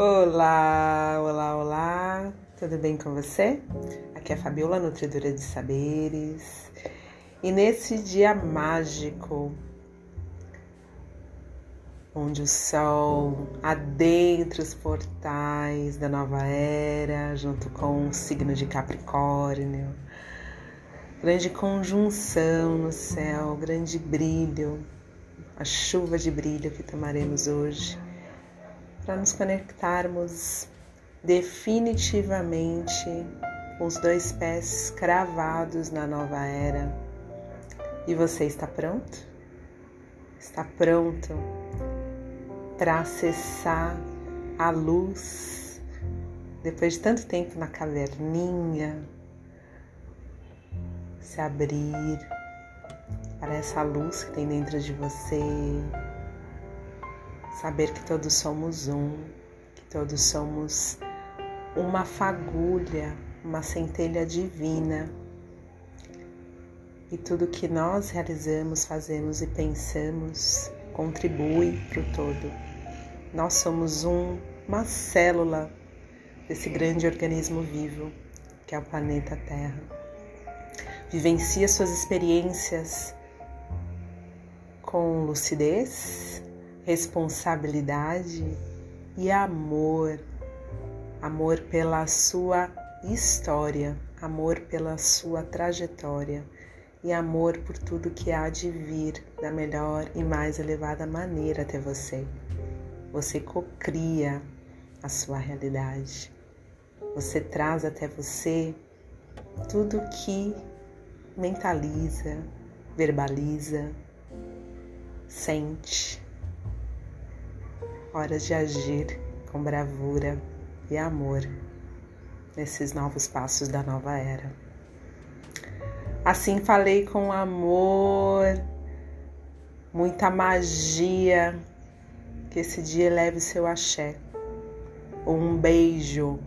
Olá, olá, olá, tudo bem com você? Aqui é a Fabiola, Nutridora de Saberes, e nesse dia mágico, onde o sol adentra os portais da nova era, junto com o signo de Capricórnio, grande conjunção no céu, grande brilho, a chuva de brilho que tomaremos hoje para nos conectarmos definitivamente com os dois pés cravados na nova era. E você está pronto? Está pronto para acessar a luz depois de tanto tempo na caverninha? Se abrir para essa luz que tem dentro de você saber que todos somos um, que todos somos uma fagulha, uma centelha divina. E tudo que nós realizamos, fazemos e pensamos contribui para o todo. Nós somos um, uma célula desse grande organismo vivo que é o planeta Terra. Vivencia suas experiências com lucidez, responsabilidade e amor. Amor pela sua história, amor pela sua trajetória e amor por tudo que há de vir da melhor e mais elevada maneira até você. Você cocria a sua realidade. Você traz até você tudo que mentaliza, verbaliza, sente Hora de agir com bravura e amor nesses novos passos da nova era. Assim falei com amor, muita magia, que esse dia leve seu axé. Um beijo.